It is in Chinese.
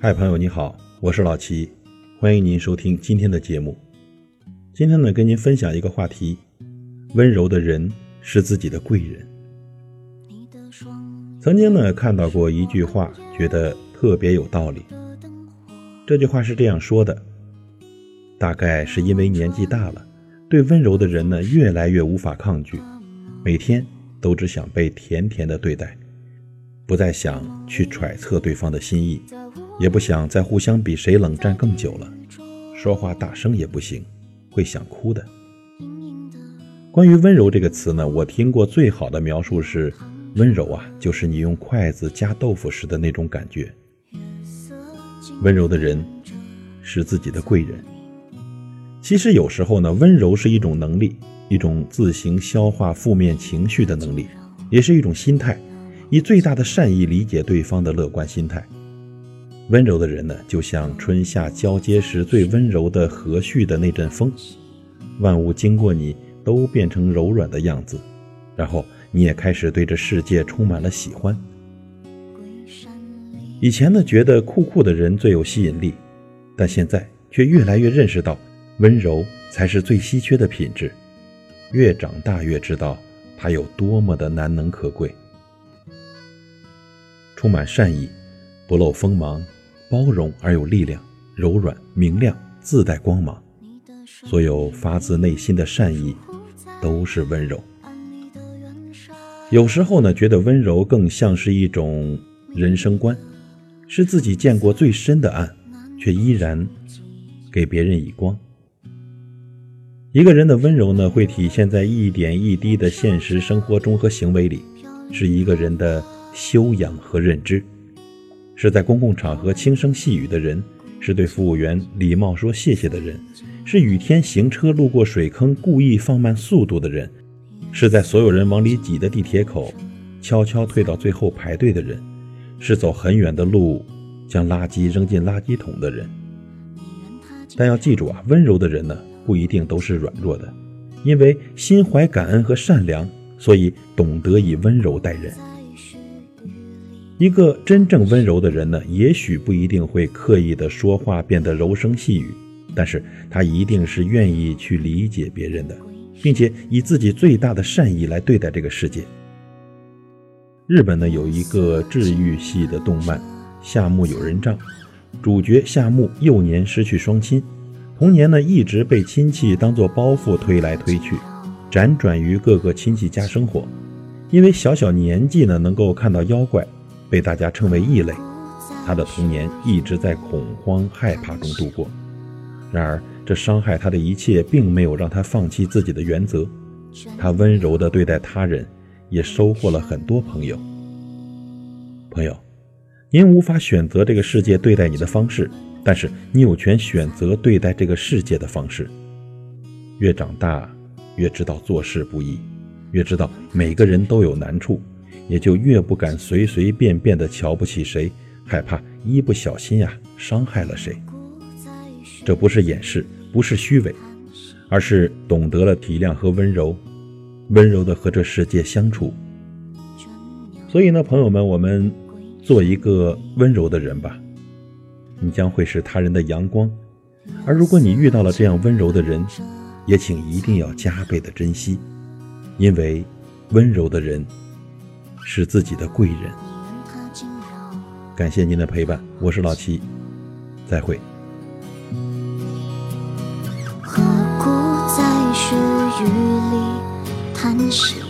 嗨，朋友你好，我是老齐，欢迎您收听今天的节目。今天呢，跟您分享一个话题：温柔的人是自己的贵人。曾经呢，看到过一句话，觉得特别有道理。这句话是这样说的：大概是因为年纪大了，对温柔的人呢，越来越无法抗拒，每天都只想被甜甜的对待。不再想去揣测对方的心意，也不想再互相比谁冷战更久了。说话大声也不行，会想哭的。关于温柔这个词呢，我听过最好的描述是：温柔啊，就是你用筷子夹豆腐时的那种感觉。温柔的人是自己的贵人。其实有时候呢，温柔是一种能力，一种自行消化负面情绪的能力，也是一种心态。以最大的善意理解对方的乐观心态，温柔的人呢，就像春夏交接时最温柔的和煦的那阵风，万物经过你都变成柔软的样子，然后你也开始对这世界充满了喜欢。以前呢，觉得酷酷的人最有吸引力，但现在却越来越认识到，温柔才是最稀缺的品质。越长大越知道它有多么的难能可贵。充满善意，不露锋芒，包容而有力量，柔软明亮，自带光芒。所有发自内心的善意，都是温柔。有时候呢，觉得温柔更像是一种人生观，是自己见过最深的暗，却依然给别人以光。一个人的温柔呢，会体现在一点一滴的现实生活中和行为里，是一个人的。修养和认知，是在公共场合轻声细语的人，是对服务员礼貌说谢谢的人，是雨天行车路过水坑故意放慢速度的人，是在所有人往里挤的地铁口悄悄退到最后排队的人，是走很远的路将垃圾扔进垃圾桶的人。但要记住啊，温柔的人呢，不一定都是软弱的，因为心怀感恩和善良，所以懂得以温柔待人。一个真正温柔的人呢，也许不一定会刻意的说话变得柔声细语，但是他一定是愿意去理解别人的，并且以自己最大的善意来对待这个世界。日本呢有一个治愈系的动漫《夏目友人帐》，主角夏目幼年失去双亲，童年呢一直被亲戚当作包袱推来推去，辗转于各个亲戚家生活，因为小小年纪呢能够看到妖怪。被大家称为异类，他的童年一直在恐慌害怕中度过。然而，这伤害他的一切并没有让他放弃自己的原则。他温柔地对待他人，也收获了很多朋友。朋友，您无法选择这个世界对待你的方式，但是你有权选择对待这个世界的方式。越长大，越知道做事不易，越知道每个人都有难处。也就越不敢随随便便的瞧不起谁，害怕一不小心呀伤害了谁。这不是掩饰，不是虚伪，而是懂得了体谅和温柔，温柔的和这世界相处。所以呢，朋友们，我们做一个温柔的人吧，你将会是他人的阳光。而如果你遇到了这样温柔的人，也请一定要加倍的珍惜，因为温柔的人。是自己的贵人。感谢您的陪伴，我是老七，再会。何故在雪雨里叹息？